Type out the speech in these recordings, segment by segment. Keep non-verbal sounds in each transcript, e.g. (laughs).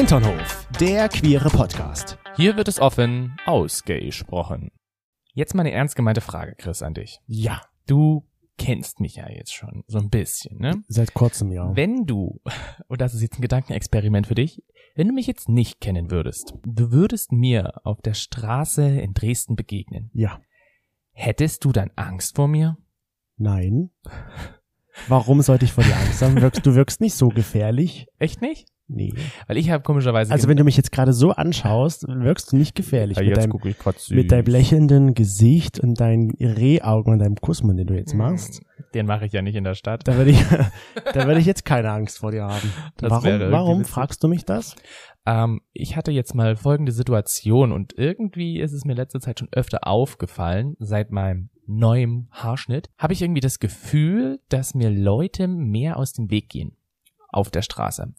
Hinternhof, der queere Podcast. Hier wird es offen ausgesprochen. Jetzt mal eine ernst gemeinte Frage, Chris, an dich. Ja, Du kennst mich ja jetzt schon so ein bisschen, ne? seit kurzem ja. Wenn du, (laughs) und das ist jetzt ein Gedankenexperiment für dich, wenn du mich jetzt nicht kennen würdest, du würdest mir auf der Straße in Dresden begegnen, Ja, hättest du dann Angst vor mir? nein. Warum sollte ich vor dir Angst haben? Wirkst, du wirkst nicht so gefährlich. Echt nicht? Nee. Weil ich habe komischerweise... Also wenn du mich jetzt gerade so anschaust, wirkst du nicht gefährlich. ja, mit, jetzt deinem, mit deinem lächelnden Gesicht und deinen Rehaugen und deinem Kussmund, den du jetzt machst. Den mache ich ja nicht in der Stadt. Da würde ich, (laughs) da würde ich jetzt keine Angst vor dir haben. Das warum, warum fragst du mich das? Ähm, ich hatte jetzt mal folgende Situation und irgendwie ist es mir letzte Zeit schon öfter aufgefallen, seit meinem neuen Haarschnitt, habe ich irgendwie das Gefühl, dass mir Leute mehr aus dem Weg gehen auf der Straße.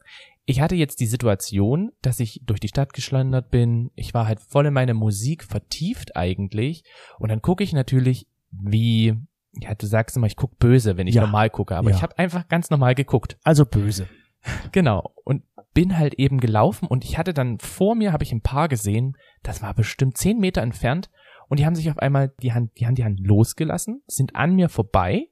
Ich hatte jetzt die Situation, dass ich durch die Stadt geschlendert bin. Ich war halt voll in meine Musik vertieft eigentlich. Und dann gucke ich natürlich, wie, ja, du sagst immer, ich guck böse, wenn ich Ja. normal gucke. Aber Ja. ich habe einfach ganz normal geguckt. Also böse. (laughs) Genau. Und bin halt eben gelaufen und ich hatte dann vor mir, habe ich ein Paar gesehen, das war bestimmt zehn Meter entfernt und die haben sich auf einmal die Hand, die haben die Hand losgelassen, sind an mir vorbei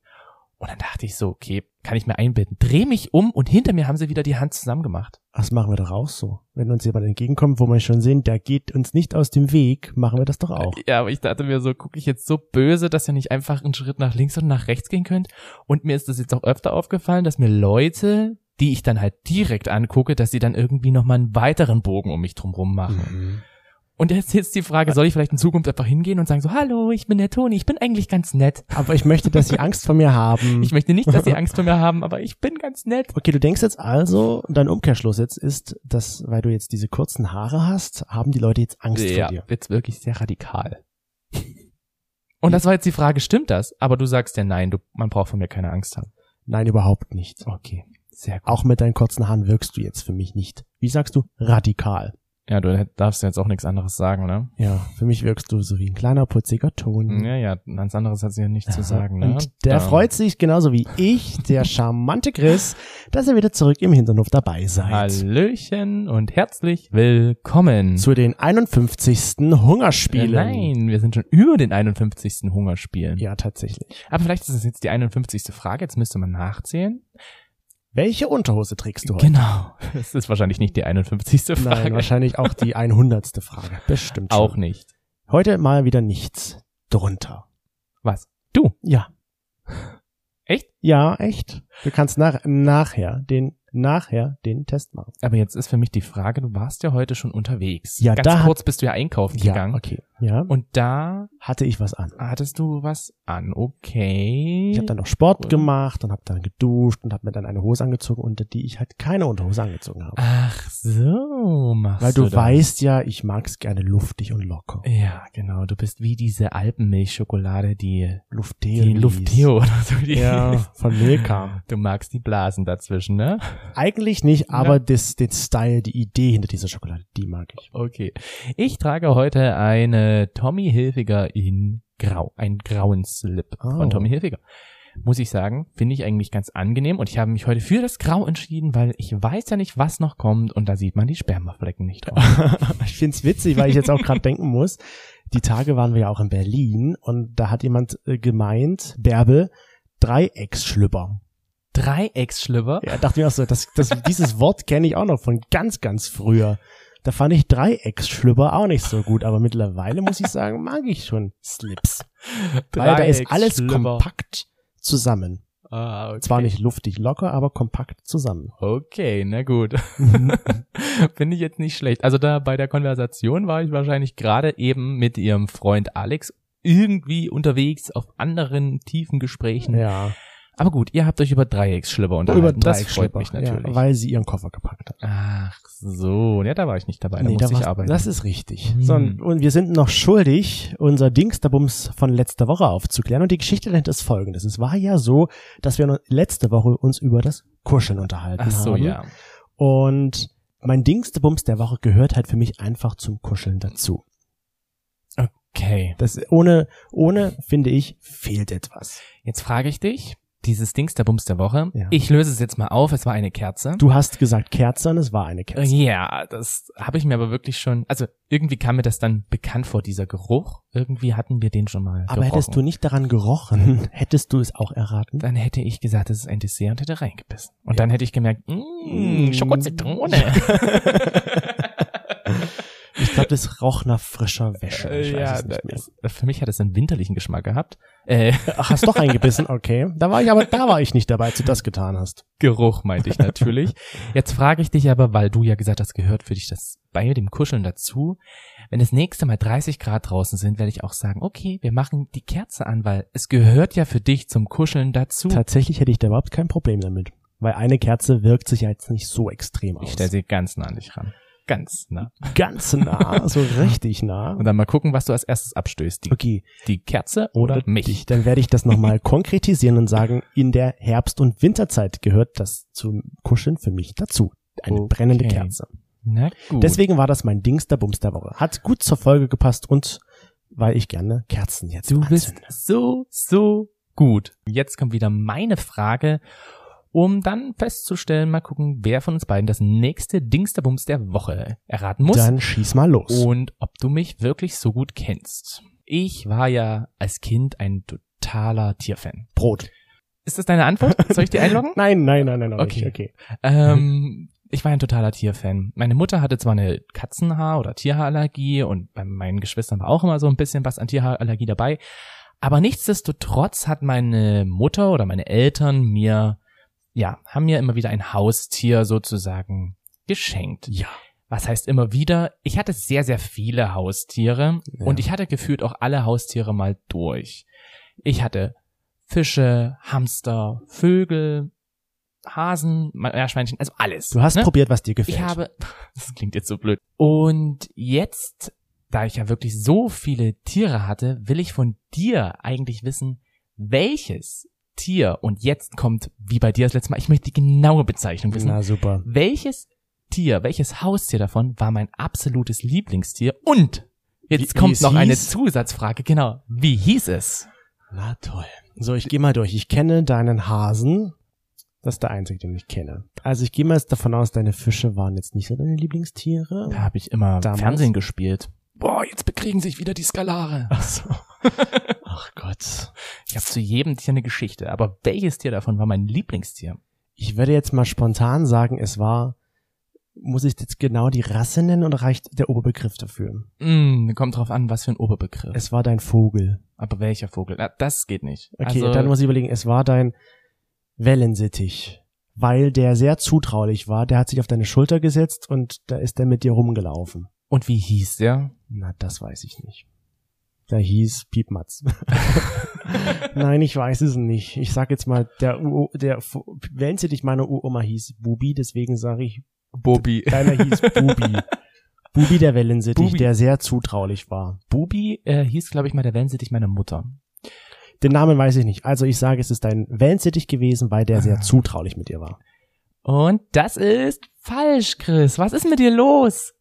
und dann dachte ich so, okay, kann ich mir einbilden, dreh mich um und hinter mir haben sie wieder die Hand zusammen gemacht. Das machen wir doch auch so. Wenn uns jemand entgegenkommt, wo wir schon sehen, der geht uns nicht aus dem Weg, machen wir das doch auch. Ja, aber ich dachte mir so, gucke ich jetzt so böse, dass ihr nicht einfach einen Schritt nach links und nach rechts gehen könnt. Und mir ist das jetzt auch öfter aufgefallen, dass mir Leute, die ich dann halt direkt angucke, dass sie dann irgendwie nochmal einen weiteren Bogen um mich drumrum machen. Mhm. Und jetzt ist die Frage, soll ich vielleicht in Zukunft einfach hingehen und sagen so, hallo, ich bin der Toni, ich bin eigentlich ganz nett. Aber ich möchte, dass sie Angst vor mir haben. (laughs) Ich möchte nicht, dass sie (laughs) Angst vor mir haben, aber ich bin ganz nett. Okay, du denkst jetzt also, dein Umkehrschluss jetzt ist, dass, weil du jetzt diese kurzen Haare hast, haben die Leute jetzt Angst ja, vor dir. jetzt wirklich sehr radikal. Und das war jetzt die Frage, stimmt das? Aber du sagst ja nein, du, man braucht von mir keine Angst haben. Nein, überhaupt nicht. Okay, sehr gut. Auch mit deinen kurzen Haaren wirkst du jetzt für mich nicht. Wie sagst du? Radikal. Ja, du darfst jetzt auch nichts anderes sagen, ne? Ja, für mich wirkst du so wie ein kleiner, putziger Ton. Ja, ja, ganz anderes hat sie ja nicht zu sagen, ne? Und der Da- freut sich genauso wie ich, der charmante Chris, dass ihr wieder zurück im Hinternhof dabei seid. Hallöchen und herzlich willkommen. Zu den 51. Hungerspielen. Äh, Nein, wir sind schon über den 51. Hungerspielen. Ja, tatsächlich. Aber vielleicht ist es jetzt die 51. Frage, jetzt müsste man nachzählen. Welche Unterhose trägst du heute? Genau. Das ist wahrscheinlich nicht die 51. Frage. Nein, wahrscheinlich auch die 100. Frage. (laughs) Bestimmt schon. Auch nicht. Heute mal wieder nichts drunter. Was? Du? Ja. (laughs) Echt? Ja, echt. Du kannst nach, nachher den, nachher den Test machen. Aber jetzt ist für mich die Frage, du warst ja heute schon unterwegs. Ja, Ganz da hat- kurz bist du ja einkaufen Ja, gegangen. okay. Ja. Und da hatte ich was an. hattest du was an. Okay. Ich habe dann noch Sport Cool. gemacht und habe dann geduscht und habe mir dann eine Hose angezogen, unter die ich halt keine Unterhose angezogen habe. Ach so, machst Weil du das. weißt ja, ich mag's gerne luftig und locker. Ja, genau. Du bist wie diese Alpenmilchschokolade, die, Lufteo. die Lufteo oder so. Die Ja, (laughs) von Milka. Du magst die Blasen dazwischen, ne? Eigentlich nicht, aber Ja. das, den Style, die Idee hinter dieser Schokolade, die mag ich. Okay. Ich trage heute eine Tommy Hilfiger in Grau. Ein grauen Slip Oh. von Tommy Hilfiger. Muss ich sagen, finde ich eigentlich ganz angenehm und ich habe mich heute für das Grau entschieden, weil ich weiß ja nicht, was noch kommt und da sieht man die Spermaflecken nicht drauf. (laughs) ich find's witzig, weil ich jetzt auch gerade denken muss. Die Tage waren wir ja auch in Berlin und da hat jemand äh, gemeint, Bärbel, Dreiecksschlüpper. Dreiecksschlüpper. Ja, dachte mir auch so, das, das, dieses Wort kenne ich auch noch von ganz, ganz früher. Da fand ich Dreiecksschlüpper auch nicht so gut, aber mittlerweile muss ich sagen, mag ich schon Slips. (laughs) Weil da ist alles kompakt zusammen. Ah, okay. Zwar nicht luftig locker, aber kompakt zusammen. Okay, na gut. (laughs) (laughs) Finde ich jetzt nicht schlecht. Also da bei der Konversation war ich wahrscheinlich gerade eben mit ihrem Freund Alex irgendwie unterwegs auf anderen tiefen Gesprächen. Ja, Aber gut, ihr habt euch über Dreiecksschlipper unterhalten. über das freut mich natürlich. Ja, weil sie ihren Koffer gepackt hat. Ach so, ja, da war ich nicht dabei. Da Nee, musste da ich arbeiten. Das ist richtig. Hm. So, und wir sind noch schuldig, unser Dingsterbums von letzter Woche aufzuklären. Und die Geschichte dahinter ist folgendes. Es war ja so, dass wir letzte Woche uns über das Kuscheln unterhalten Ach so, haben. ja. Und mein Dingsterbums der Woche gehört halt für mich einfach zum Kuscheln dazu. Okay. Das ohne, ohne, finde ich, fehlt etwas. Jetzt frage ich dich, dieses Dings der Bums der Woche. Ja. Ich löse es jetzt mal auf. Es war eine Kerze. Du hast gesagt Kerze und es war eine Kerze. Ja, das habe ich mir aber wirklich schon, also irgendwie kam mir das dann bekannt vor, dieser Geruch. Irgendwie hatten wir den schon mal Aber gerochen. hättest du nicht daran gerochen, (laughs) hättest du es auch erraten? Dann hätte ich gesagt, das ist ein Dessert und hätte reingebissen. Und dann hätte ich gemerkt, mh, Mm. Schokozitrone. (laughs) (laughs) Glaube, das roch nach frischer Wäsche. Ich weiß ja, es nicht mehr. das, für mich hat es einen winterlichen Geschmack gehabt. Äh, Ach, hast doch eingebissen, (laughs) okay. Da war ich aber, da war ich nicht dabei, als du das getan hast. Geruch meinte ich natürlich. Jetzt frage ich dich aber, weil du ja gesagt hast, gehört für dich das bei dem Kuscheln dazu. Wenn das nächste Mal 30 Grad draußen sind, werde ich auch sagen, okay, wir machen die Kerze an, weil es gehört ja für dich zum Kuscheln dazu. Tatsächlich hätte ich da überhaupt kein Problem damit. Weil eine Kerze wirkt sich ja jetzt nicht so extrem aus. Ich stelle sie ganz nah an dich ran. Ganz nah. Ganz nah, so (laughs) richtig nah. Und dann mal gucken, was du als erstes abstößt. Die, Okay, die Kerze oder mich. dich. Dann werde ich das nochmal (laughs) konkretisieren und sagen, in der Herbst- und Winterzeit gehört das zum Kuscheln für mich dazu. Eine Okay. brennende Kerze. Na gut. Deswegen war das mein Dings der Bums der Woche. Hat gut zur Folge gepasst und weil ich gerne Kerzen jetzt Du bist anzünde. so, so gut. Jetzt kommt wieder meine Frage, um dann festzustellen, mal gucken, wer von uns beiden das nächste Dingsterbums der Woche erraten muss Dann schieß mal los. und ob du mich wirklich so gut kennst. Ich war ja als Kind ein totaler Tierfan. Brot. Ist das deine Antwort? Soll ich die einloggen? (laughs) Nein, nein, nein, nein, Okay. nicht. Okay. Ähm, ich war ein totaler Tierfan. Meine Mutter hatte zwar eine Katzenhaar- oder Tierhaarallergie und bei meinen Geschwistern war auch immer so ein bisschen was an Tierhaarallergie dabei. Aber nichtsdestotrotz hat meine Mutter oder meine Eltern mir, ja, haben mir immer wieder ein Haustier sozusagen geschenkt. Ja. Was heißt immer wieder? Ich hatte sehr, sehr viele Haustiere Ja. und ich hatte gefühlt auch alle Haustiere mal durch. Ich hatte Fische, Hamster, Vögel, Hasen, Meerschweinchen, also alles. Du hast ne? probiert, was dir gefällt. Ich habe, (laughs) das klingt jetzt so blöd. Und jetzt, da ich ja wirklich so viele Tiere hatte, will ich von dir eigentlich wissen, welches Tier, und jetzt kommt, wie bei dir das letzte Mal, ich möchte die genaue Bezeichnung wissen. Na super. Welches Tier, welches Haustier davon war mein absolutes Lieblingstier? Und jetzt Wie- kommt noch eine hieß? Zusatzfrage, genau. Wie hieß es? Na toll. So, ich gehe mal durch. Ich kenne deinen Hasen. Das ist der einzige, den ich kenne. Also ich gehe mal jetzt davon aus, deine Fische waren jetzt nicht so deine Lieblingstiere. Da habe ich immer Damals? Fernsehen gespielt. Boah, jetzt bekriegen sich wieder die Skalare. Ach so. (laughs) Ach Gott. Ich habe zu jedem Tier eine Geschichte, aber welches Tier davon war mein Lieblingstier? Ich würde jetzt mal spontan sagen, es war, muss ich jetzt genau die Rasse nennen oder reicht der Oberbegriff dafür? Mm, kommt drauf an, was für ein Oberbegriff. Es war dein Vogel. aber welcher Vogel? Na, das geht nicht. Okay, also, dann muss ich überlegen, es war dein Wellensittich. Weil der sehr zutraulich war, der hat sich auf deine Schulter gesetzt und da ist er mit dir rumgelaufen. und wie hieß der? Na, das weiß ich nicht. Der hieß Piepmatz. (laughs) Nein, ich weiß es nicht. Ich sag jetzt mal, der, U der F- Wellensittich meiner Uroma hieß Bubi, deswegen sage ich, Bobi. deiner hieß Bubi. (laughs) Bubi der Wellensittich, Bubi. der sehr zutraulich war. Bubi äh, hieß, glaube ich, mal der Wellensittich meiner Mutter. Den Namen weiß ich nicht. Also ich sage, es ist ein Wellensittich gewesen, weil der sehr Ah. zutraulich mit dir war. Und das ist falsch, Chris. Was ist mit dir los?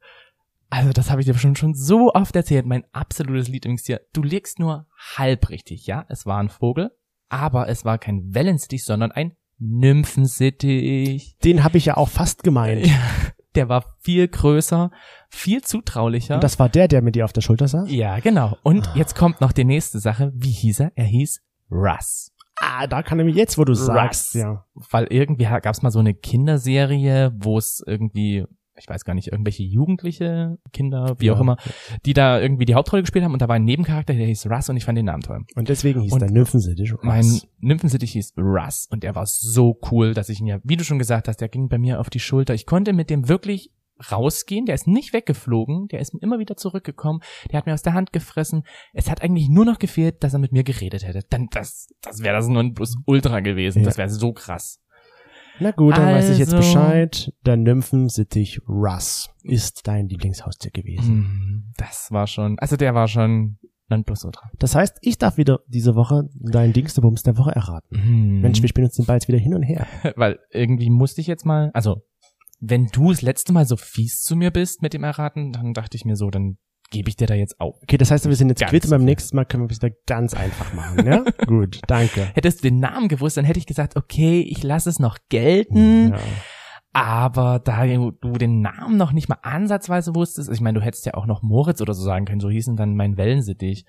Also, das habe ich dir schon, schon so oft erzählt. Mein absolutes Lieblingstier. Du liegst nur halb richtig, ja? Es war ein Vogel, aber es war kein Wellensittich, sondern ein Nymphensittich. Den habe ich ja auch fast gemeint. Ja, Der war viel größer, viel zutraulicher. Und das war der, der mit dir auf der Schulter saß? ja, genau. Und jetzt kommt noch die nächste Sache. Wie hieß er? Er hieß Russ. Ah, da kann nämlich jetzt, wo du Russ. sagst, ja. Weil irgendwie gab es mal so eine Kinderserie, wo es irgendwie, ich weiß gar nicht, irgendwelche Jugendliche, Kinder, wie auch Ja. immer, die da irgendwie die Hauptrolle gespielt haben und da war ein Nebencharakter, der hieß Russ und ich fand den Namen toll. Und deswegen hieß Und der Nymphensittich Russ. Mein Nymphensittich hieß Russ und er war so cool, dass ich ihn ja, wie du schon gesagt hast, der ging bei mir auf die Schulter. Ich konnte mit dem wirklich rausgehen, der ist nicht weggeflogen, der ist immer wieder zurückgekommen, der hat mir aus der Hand gefressen. Es hat eigentlich nur noch gefehlt, dass er mit mir geredet hätte. Dann das, das wäre das nun plus Ultra gewesen. Ja. Das wäre so krass. Na gut, dann weiß ich jetzt Also- Bescheid. Der Nymphensittich Russ ist dein Lieblingshaustier gewesen. Hm, Das war schon, also der war schon Nonplusultra. Das heißt, ich darf wieder diese Woche dein Dingstebums der Woche erraten. Hm. Mensch, wir spielen uns den Ball jetzt wieder hin und her. (laughs) Weil irgendwie musste ich jetzt mal, also wenn du das letzte Mal so fies zu mir bist mit dem Erraten, dann dachte ich mir so, dann gebe ich dir da jetzt auf. Okay, das heißt, wir sind jetzt Ganz quitt und beim nächsten Mal können wir es wieder ganz einfach machen, ja? (laughs) Gut, danke. Hättest du den Namen gewusst, dann hätte ich gesagt, okay, ich lasse es noch gelten. Ja. Aber da du den Namen noch nicht mal ansatzweise wusstest, ich meine, du hättest ja auch noch Moritz oder so sagen können, so hießen dann mein Wellensittich.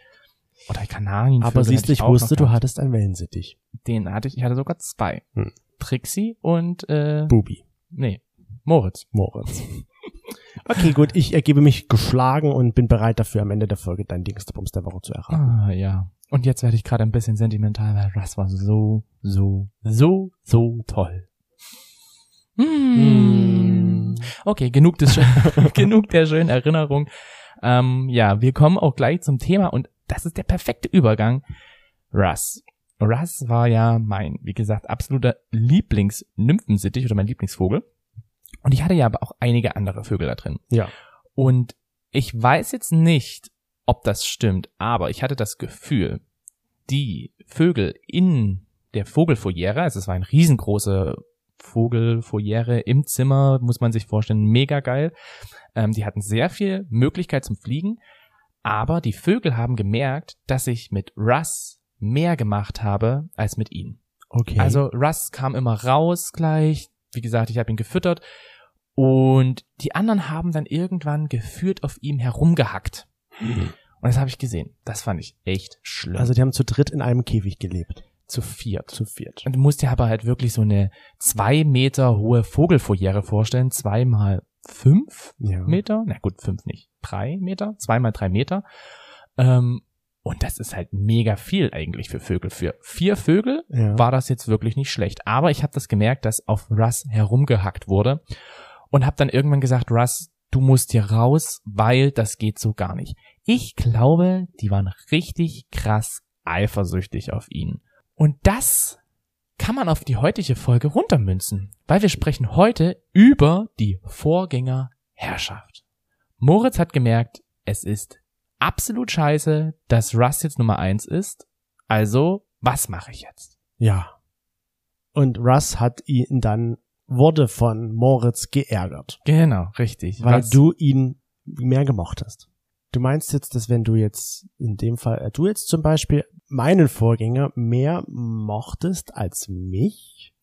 Oder Kanarienvögel. Aber siehst du, ich wusste, du hattest einen Wellensittich. Den hatte ich, ich hatte sogar zwei. Hm. Trixie und, äh, Bubi. nee, Moritz. Moritz. Okay, gut, ich ergebe mich geschlagen und bin bereit dafür, am Ende der Folge dein Dingsterbums der Woche zu erraten. Ah, ja. Und jetzt werde ich gerade ein bisschen sentimental, weil das war so, so, so, so toll. Hm. Okay, genug des, (laughs) genug der schönen Erinnerung. Ähm, ja, wir kommen auch gleich zum Thema und das ist der perfekte Übergang. Russ. Russ war ja mein, wie gesagt, absoluter Lieblingsnymphensittich oder mein Lieblingsvogel. Und ich hatte ja aber auch einige andere Vögel da drin. Ja. Und ich weiß jetzt nicht, ob das stimmt, aber ich hatte das Gefühl, die Vögel in der Vogelfoyere, also es war ein riesengroße Vogelfoyere im Zimmer, muss man sich vorstellen, mega geil. Ähm, die hatten sehr viel Möglichkeit zum Fliegen, aber die Vögel haben gemerkt, dass ich mit Russ mehr gemacht habe als mit ihnen. Okay. Also Russ kam immer raus gleich. Wie gesagt, ich habe ihn gefüttert. Und die anderen haben dann irgendwann geführt auf ihm herumgehackt. Und das habe ich gesehen. Das fand ich echt schlimm. also die haben zu dritt in einem Käfig gelebt. zu viert. Zu viert. Und du musst dir aber halt wirklich so eine zwei Meter hohe Vogelfoyere vorstellen. Zwei mal fünf Ja. Meter. Na gut, fünf nicht. Drei Meter. Zwei mal drei Meter. Ähm, und das ist halt mega viel eigentlich für Vögel. Für vier Vögel Ja. war das jetzt wirklich nicht schlecht. Aber ich habe das gemerkt, dass auf Russ herumgehackt wurde und habe dann irgendwann gesagt, Russ, du musst hier raus, weil das geht so gar nicht. Ich glaube, die waren richtig krass eifersüchtig auf ihn. Und das kann man auf die heutige Folge runtermünzen, weil wir sprechen heute über die Vorgängerherrschaft. Moritz hat gemerkt, es ist absolut scheiße, dass Russ jetzt Nummer eins ist. Also, was mache ich jetzt? Ja. Und Russ hat ihn dann, wurde von Moritz geärgert, Genau, richtig. weil Was- du ihn mehr gemocht hast. Du meinst jetzt, dass wenn du jetzt in dem Fall, äh, du jetzt zum Beispiel meinen Vorgänger mehr mochtest als mich,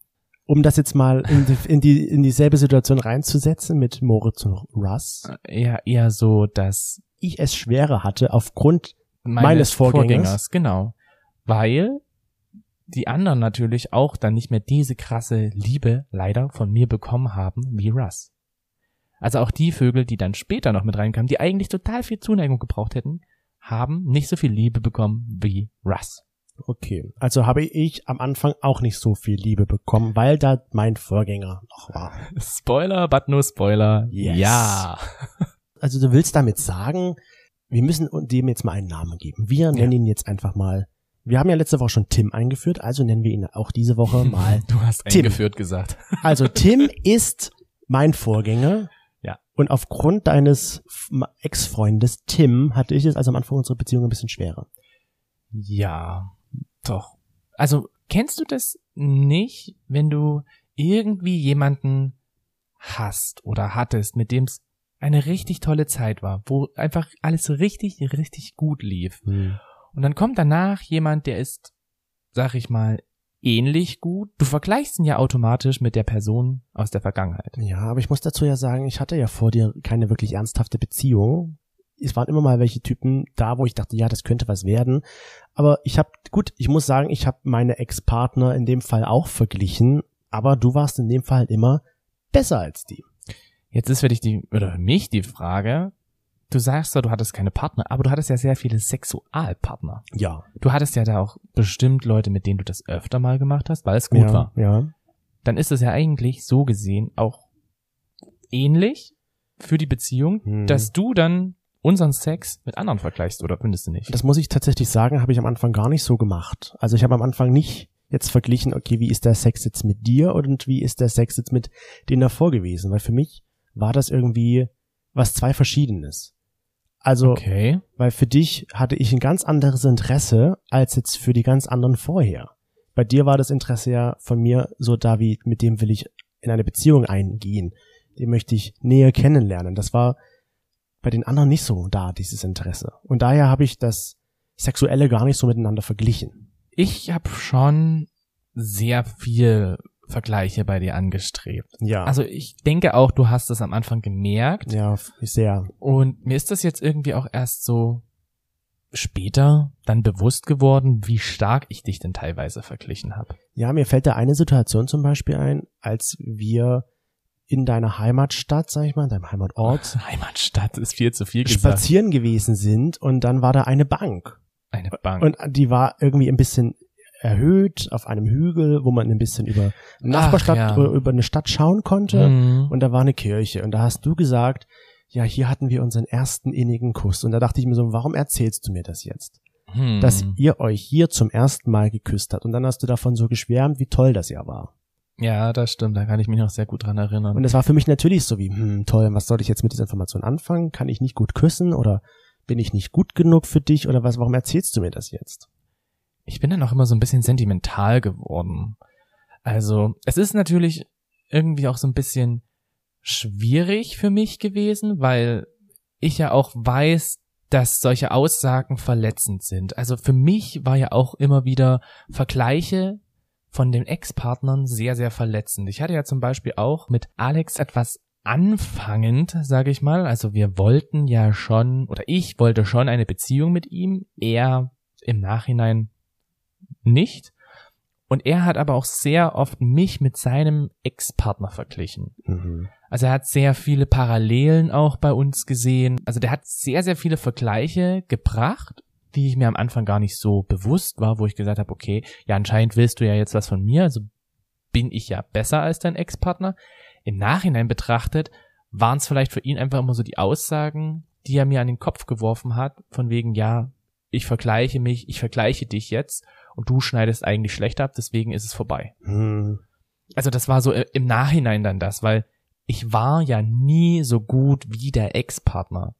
um das jetzt mal in, die, in, die, in dieselbe Situation reinzusetzen mit Moritz und Russ, eher, eher so, dass ich es schwerer hatte aufgrund meines, Meines Vorgängers. genau. Weil die anderen natürlich auch dann nicht mehr diese krasse Liebe leider von mir bekommen haben wie Russ. Also auch die Vögel, die dann später noch mit reinkamen, die eigentlich total viel Zuneigung gebraucht hätten, haben nicht so viel Liebe bekommen wie Russ. Okay, also habe ich am Anfang auch nicht so viel Liebe bekommen, weil da mein Vorgänger noch war. Spoiler, but no Spoiler. Yes. Ja. Also du willst damit sagen, wir müssen dem jetzt mal einen Namen geben. Wir nennen ihn jetzt einfach mal. Wir haben ja letzte Woche schon Tim eingeführt, also nennen wir ihn auch diese Woche (laughs) mal. Du hast Tim. eingeführt gesagt. (laughs) Also Tim ist mein Vorgänger. Ja. Und aufgrund deines Ex-Freundes Tim hatte ich es also am Anfang unserer Beziehung ein bisschen schwerer. Ja, doch. Also, kennst du das nicht, wenn du irgendwie jemanden hast oder hattest, mit dem es eine richtig tolle Zeit war, wo einfach alles richtig, richtig gut lief. Und dann kommt danach jemand, der ist, sag ich mal, ähnlich gut. Du vergleichst ihn ja automatisch mit der Person aus der Vergangenheit. Ja, aber ich muss dazu ja sagen, ich hatte ja vor dir keine wirklich ernsthafte Beziehung. Es waren immer mal welche Typen da, wo ich dachte, ja, das könnte was werden. Aber ich habe, gut, ich muss sagen, ich habe meine Ex-Partner in dem Fall auch verglichen, aber du warst in dem Fall halt immer besser als die. Jetzt ist für dich die, oder für mich die Frage, du sagst zwar, du hattest keine Partner, aber du hattest ja sehr viele Sexualpartner. Ja. Du hattest ja da auch bestimmt Leute, mit denen du das öfter mal gemacht hast, weil es gut ja, war. Ja. Dann ist es ja eigentlich so gesehen auch ähnlich für die Beziehung, Hm. dass du dann unseren Sex mit anderen vergleichst, oder findest du nicht? Das muss ich tatsächlich sagen, habe ich am Anfang gar nicht so gemacht. Also ich habe am Anfang nicht jetzt verglichen, okay, wie ist der Sex jetzt mit dir und wie ist der Sex jetzt mit denen davor gewesen? Weil für mich war das irgendwie was zwei Verschiedenes. Also, okay. weil für dich hatte ich ein ganz anderes Interesse als jetzt für die ganz anderen vorher. Bei dir war das Interesse ja von mir so da wie, mit dem will ich in eine Beziehung eingehen. Den möchte ich näher kennenlernen. Das war bei den anderen nicht so da, dieses Interesse. Und daher habe ich das Sexuelle gar nicht so miteinander verglichen. Ich habe schon sehr viel Vergleiche bei dir angestrebt. Ja. Also ich denke auch, du hast es am Anfang gemerkt. ja, sehr. Und mir ist das jetzt irgendwie auch erst so später dann bewusst geworden, wie stark ich dich denn teilweise verglichen habe. Ja, mir fällt da eine Situation zum Beispiel ein, als wir in deiner Heimatstadt, sag ich mal, in deinem Heimatort, (laughs) Heimatstadt ist viel zu viel gesagt. spazieren gewesen sind und dann war da eine Bank. Eine Bank. Und die war irgendwie ein bisschen erhöht auf einem Hügel, wo man ein bisschen über Nachbarstadt, ja. oder über eine Stadt schauen konnte. Mhm. Und da war eine Kirche. Und da hast du gesagt, ja, hier hatten wir unseren ersten innigen Kuss. Und da dachte ich mir so, warum erzählst du mir das jetzt? Hm. Dass ihr euch hier zum ersten Mal geküsst habt. Und dann hast du davon so geschwärmt, wie toll das ja war. ja, das stimmt, da kann ich mich noch sehr gut dran erinnern. Und es war für mich natürlich so wie, hm, toll, was soll ich jetzt mit dieser Information anfangen? Kann ich nicht gut küssen oder bin ich nicht gut genug für dich oder was, warum erzählst du mir das jetzt? Ich bin dann auch immer so ein bisschen sentimental geworden. Also, es ist natürlich irgendwie auch so ein bisschen schwierig für mich gewesen, weil ich ja auch weiß, dass solche Aussagen verletzend sind. Also für mich war ja auch immer wieder Vergleiche von den Ex-Partnern sehr, sehr verletzend. Ich hatte ja zum Beispiel auch mit Alex etwas anfangend, sage ich mal. Also wir wollten ja schon, oder ich wollte schon eine Beziehung mit ihm. Er im Nachhinein nicht. Und er hat aber auch sehr oft mich mit seinem Ex-Partner verglichen. Mhm. Also er hat sehr viele Parallelen auch bei uns gesehen. Also der hat sehr, sehr viele Vergleiche gebracht, die ich mir am Anfang gar nicht so bewusst war, wo ich gesagt habe, okay, ja, anscheinend willst du ja jetzt was von mir, also bin ich ja besser als dein Ex-Partner. Im Nachhinein betrachtet waren es vielleicht für ihn einfach immer so die Aussagen, die er mir an den Kopf geworfen hat, von wegen, ja, ich vergleiche mich, ich vergleiche dich jetzt und du schneidest eigentlich schlecht ab, deswegen ist es vorbei. Hm. Also das war so äh, im Nachhinein dann das, weil ich war ja nie so gut wie der Ex-Partner.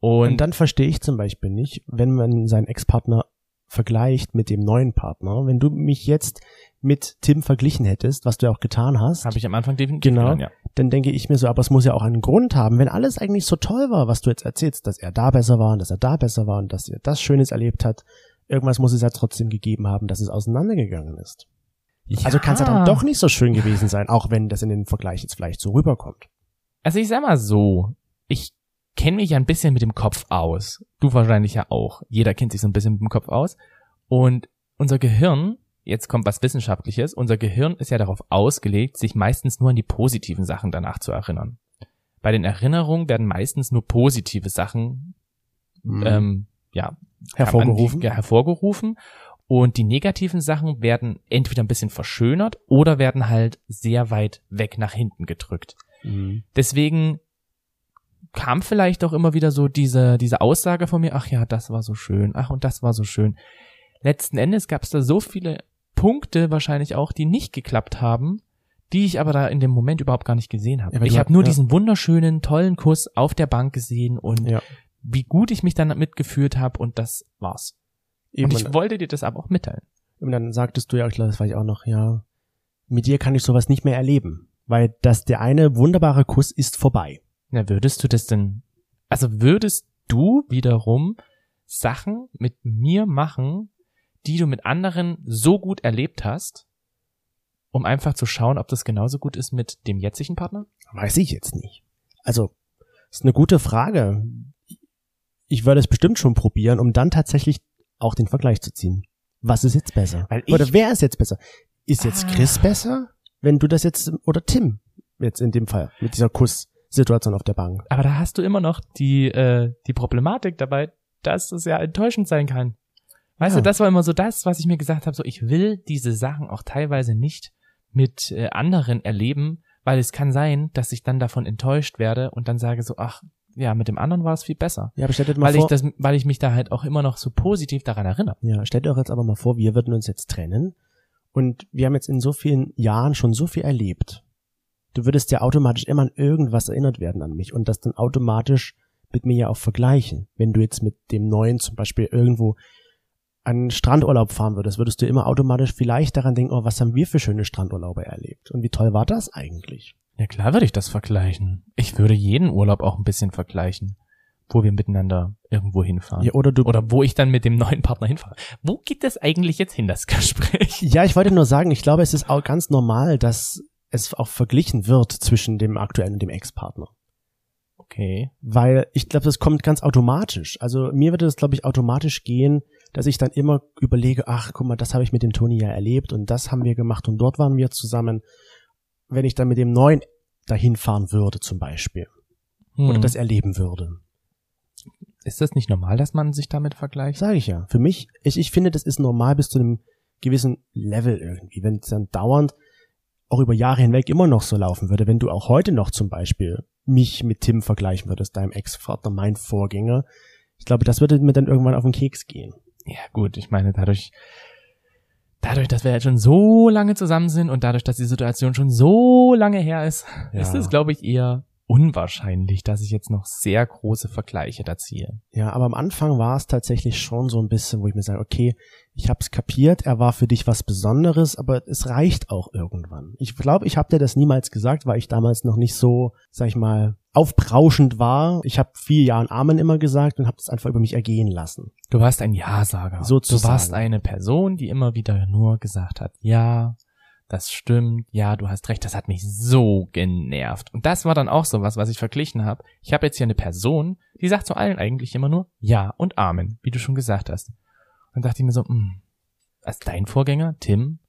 Und, Und dann verstehe ich zum Beispiel nicht, wenn man seinen Ex-Partner vergleicht mit dem neuen Partner, wenn du mich jetzt mit Tim verglichen hättest, was du ja auch getan hast, habe ich am Anfang definitiv Genau. getan, ja. dann denke ich mir so, aber es muss ja auch einen Grund haben, wenn alles eigentlich so toll war, was du jetzt erzählst, dass er da besser war und dass er da besser war und dass er das Schönes erlebt hat, irgendwas muss es ja trotzdem gegeben haben, dass es auseinandergegangen ist. Also kann es ja dann doch nicht so schön gewesen sein, auch wenn das in den Vergleich jetzt vielleicht so rüberkommt. Also ich sag mal so, ich kenne mich ja ein bisschen mit dem Kopf aus. Du wahrscheinlich ja auch. Jeder kennt sich so ein bisschen mit dem Kopf aus. Und unser Gehirn, jetzt kommt was Wissenschaftliches, unser Gehirn ist ja darauf ausgelegt, sich meistens nur an die positiven Sachen danach zu erinnern. Bei den Erinnerungen werden meistens nur positive Sachen Mhm. ähm, ja, Hervorgerufen. Ja, hervorgerufen. Und die negativen Sachen werden entweder ein bisschen verschönert oder werden halt sehr weit weg nach hinten gedrückt. Mhm. Deswegen kam vielleicht auch immer wieder so diese, diese Aussage von mir, ach ja, das war so schön, ach und das war so schön. Letzten Endes gab es da so viele Punkte wahrscheinlich auch, die nicht geklappt haben, die ich aber da in dem Moment überhaupt gar nicht gesehen habe. Ja, ich habe nur ja. diesen wunderschönen, tollen Kuss auf der Bank gesehen und Ja. Wie gut ich mich dann mitgeführt habe und das war's. Eben, und ich wollte dir das aber auch mitteilen. und dann sagtest du ja, ich glaube, das war ich auch noch, ja, mit dir kann ich sowas nicht mehr erleben, weil das der eine wunderbare Kuss ist vorbei. Ja, würdest du das denn, also würdest du wiederum Sachen mit mir machen, die du mit anderen so gut erlebt hast, um einfach zu schauen, ob das genauso gut ist mit dem jetzigen Partner? Weiß ich jetzt nicht. Also, ist eine gute Frage. Ich würde es bestimmt schon probieren, um dann tatsächlich auch den Vergleich zu ziehen. Was ist jetzt besser? Ich- oder wer ist jetzt besser? Ist jetzt Ah. Chris besser, wenn du das jetzt, oder Tim, jetzt in dem Fall, mit dieser Kusssituation auf der Bank? Aber da hast du immer noch die, äh, die Problematik dabei, dass es ja enttäuschend sein kann. Weißt Ja. du, das war immer so das, was ich mir gesagt habe, so ich will diese Sachen auch teilweise nicht mit äh, anderen erleben, weil es kann sein, dass ich dann davon enttäuscht werde und dann sage so, ach, ja, mit dem anderen war es viel besser. Ja, aber stellt euch mal Weil ich vor, das, weil ich mich da halt auch immer noch so positiv daran erinnere. ja, stellt euch jetzt aber mal vor, wir würden uns jetzt trennen und wir haben jetzt in so vielen Jahren schon so viel erlebt. Du würdest ja automatisch immer an irgendwas erinnert werden an mich und das dann automatisch mit mir ja auch vergleichen. Wenn du jetzt mit dem neuen zum Beispiel irgendwo einen Strandurlaub fahren würdest, würdest du immer automatisch vielleicht daran denken, oh, was haben wir für schöne Strandurlaube erlebt und wie toll war das eigentlich? Ja klar würde ich das vergleichen. Ich würde jeden Urlaub auch ein bisschen vergleichen. wo wir miteinander irgendwo hinfahren. Ja, oder du Oder wo ich dann mit dem neuen Partner hinfahre. Wo geht das eigentlich jetzt hin, das (laughs) Gespräch? Ja, ich wollte nur sagen, ich glaube, es ist auch ganz normal, dass es auch verglichen wird zwischen dem aktuellen und dem Ex-Partner. Okay. Weil ich glaube, das kommt ganz automatisch. Also mir würde das, glaube ich, automatisch gehen, dass ich dann immer überlege, ach, guck mal, das habe ich mit dem Toni ja erlebt und das haben wir gemacht und dort waren wir zusammen. Wenn ich dann mit dem Neuen dahin fahren würde, zum Beispiel, oder Hm. das erleben würde. Ist das nicht normal, dass man sich damit vergleicht? Sage ich ja. Für mich, ich, ich finde, das ist normal bis zu einem gewissen Level irgendwie. Wenn es dann dauernd auch über Jahre hinweg immer noch so laufen würde, wenn du auch heute noch zum Beispiel mich mit Tim vergleichen würdest, deinem Ex-Vater, mein Vorgänger, ich glaube, das würde mir dann irgendwann auf den Keks gehen. Ja, gut, ich meine, dadurch, dadurch, dass wir jetzt schon so lange zusammen sind und dadurch, dass die Situation schon so lange her ist, Ja. ist es, glaube ich, eher unwahrscheinlich, dass ich jetzt noch sehr große Vergleiche da ziehe. Ja, aber am Anfang war es tatsächlich schon so ein bisschen, wo ich mir sage, okay, ich hab's kapiert, er war für dich was Besonderes, aber es reicht auch irgendwann. Ich glaube, ich habe dir das niemals gesagt, weil ich damals noch nicht so, sag ich mal, aufbrauschend war. Ich habe vier Jahren Amen immer gesagt und habe das einfach über mich ergehen lassen. Du warst ein Ja-Sager. Sozusagen. Du warst eine Person, die immer wieder nur gesagt hat, ja, das stimmt, ja, du hast recht, das hat mich so genervt. Und das war dann auch so was, was ich verglichen habe. Ich habe jetzt hier eine Person, die sagt zu allen eigentlich immer nur Ja und Amen, wie du schon gesagt hast. Und dachte ich mir so, hm, als dein Vorgänger, Tim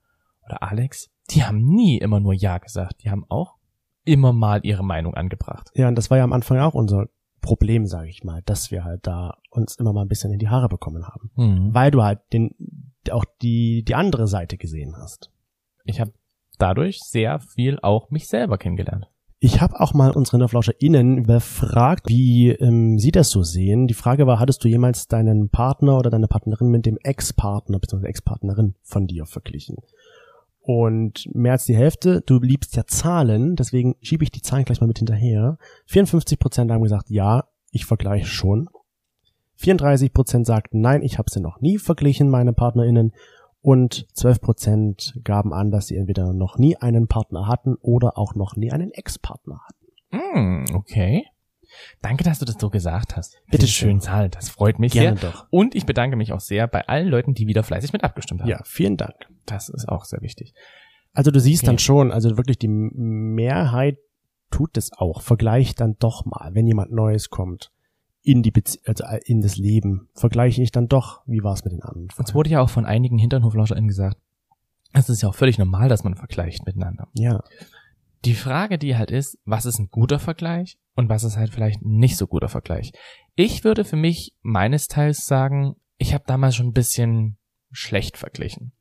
oder Alex, die haben nie immer nur Ja gesagt. Die haben auch immer mal ihre Meinung angebracht. Ja, und das war ja am Anfang auch unser Problem, sage ich mal, dass wir halt da uns immer mal ein bisschen in die Haare bekommen haben, Hm. weil du halt den auch die die andere Seite gesehen hast. Ich habe dadurch sehr viel auch mich selber kennengelernt. Ich habe auch mal unsere NerflauscherInnen befragt, wie ähm, sie das so sehen. Die Frage war, hattest du jemals deinen Partner oder deine Partnerin mit dem Ex-Partner bzw. Ex-Partnerin von dir verglichen? Und mehr als die Hälfte, du liebst ja Zahlen, deswegen schiebe ich die Zahlen gleich mal mit hinterher. 54% haben gesagt, ja, ich vergleiche schon. 34% sagten, nein, ich habe sie noch nie verglichen, meine PartnerInnen. Und 12% gaben an, dass sie entweder noch nie einen Partner hatten oder auch noch nie einen Ex-Partner hatten. Hm, okay. Danke, dass du das so gesagt hast. Bitte schön, Zahl. Das freut mich Gerne sehr. doch. Und ich bedanke mich auch sehr bei allen Leuten, die wieder fleißig mit abgestimmt haben. Ja, vielen Dank. Das ist auch sehr wichtig. Also du siehst Okay. dann schon, also wirklich die Mehrheit tut es auch. Vergleich dann doch mal, wenn jemand Neues kommt in die Bezie also in das Leben, vergleiche ich dann doch, wie war es mit den anderen. Uns wurde ja auch von einigen HinternhoflauscherInnen gesagt, es ist ja auch völlig normal, dass man vergleicht miteinander. ja, Die Frage, die halt ist, was ist ein guter Vergleich und was ist halt vielleicht ein nicht so guter Vergleich? Ich würde für mich meines Teils sagen, ich habe damals schon ein bisschen schlecht verglichen.